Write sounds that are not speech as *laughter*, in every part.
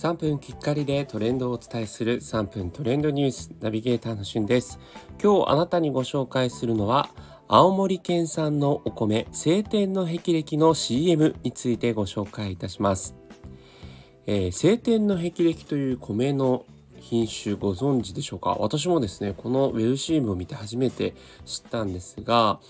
3分きっかりでトレンドをお伝えする3分トレンドニュースナビゲーターのしゅんです。今日あなたにご紹介するのは青森県産のお米晴天の霹靂の CM についてご紹介いたします、えー、晴天の霹靂という米の品種ご存知でしょうか？私もですねこのウェブ CM を見て初めて知ったんですが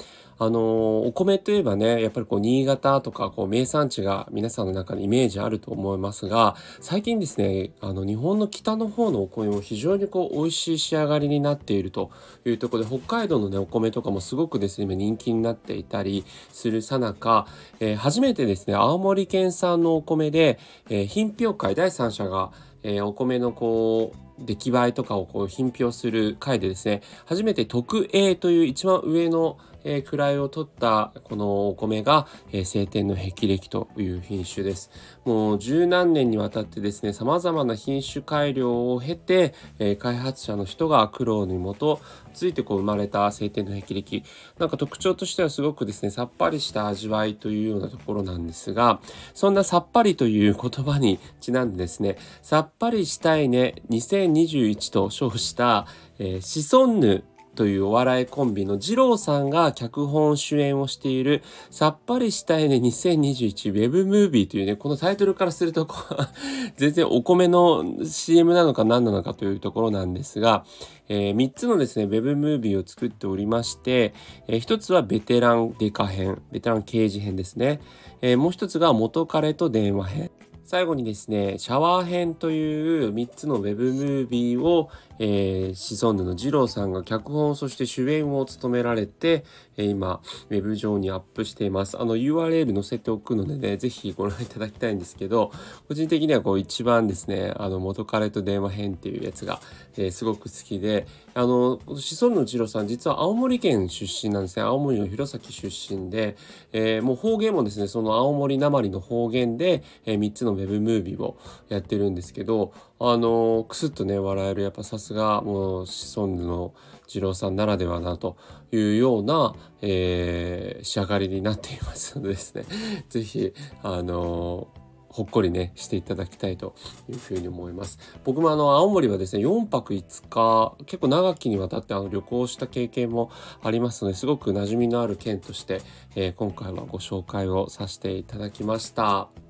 あのお米といえばねやっぱりこう新潟とかこう名産地が皆さんの中にイメージあると思いますが最近ですねあの日本の北の方のお米も非常にこう美味しい仕上がりになっているというところで北海道のねお米とかもすごくですね今人気になっていたりするさなか、えー、初めてですね青森県産のお米で、えー、品評会第三者がえー、お米のこう出来栄えとかをこう品評する回でですね初めて特 A という一番上の、えー、位を取ったこのお米が、えー、晴天の霹靂という品種です。もう十何年にわたってですね様々な品種改良を経て、えー、開発者の人が苦労にもとついてこう生まれた晴天の霹靂。なんか特徴としてはすごくですねさっぱりした味わいというようなところなんですがそんなさっぱりという言葉にちなんでですねさっぱりしたいね2021と称した、えー、シソンヌというお笑いコンビの二郎さんが脚本主演をしているさっぱりしたいね2021ウェブムービーというね、このタイトルからすると *laughs* 全然お米の CM なのか何なのかというところなんですが、えー、3つのですね、ウェブムービーを作っておりまして、えー、1つはベテランデカ編、ベテラン刑事編ですね。えー、もう1つが元彼と電話編。最後にですね、シャワー編という3つのウェブムービーを、えー、シソンヌの二郎さんが脚本、そして主演を務められて、えー、今、ウェブ上にアップしています。あの URL 載せておくのでね、ぜひご覧いただきたいんですけど、個人的にはこう一番ですね、あの元彼と電話編っていうやつが、えー、すごく好きで、あの、シソンヌの二郎さん、実は青森県出身なんですね。青森の弘前出身で、えー、もう方言もですね、その青森なまりの方言で、えー、3つのウェブムービーをやってるんですけどあのクスッとね笑えるやっぱさすがもうシソンヌの二郎さんならではなというような、えー、仕上がりになっていますのでですね *laughs* 是非あのほっこりねしていただきたいというふうに思います僕もあの青森はですね4泊5日結構長きにわたってあの旅行した経験もありますのですごく馴染みのある県として、えー、今回はご紹介をさせていただきました。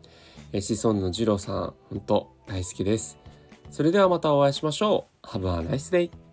えシソンの次郎さん、本当大好きです。それではまたお会いしましょう。Have a nice day!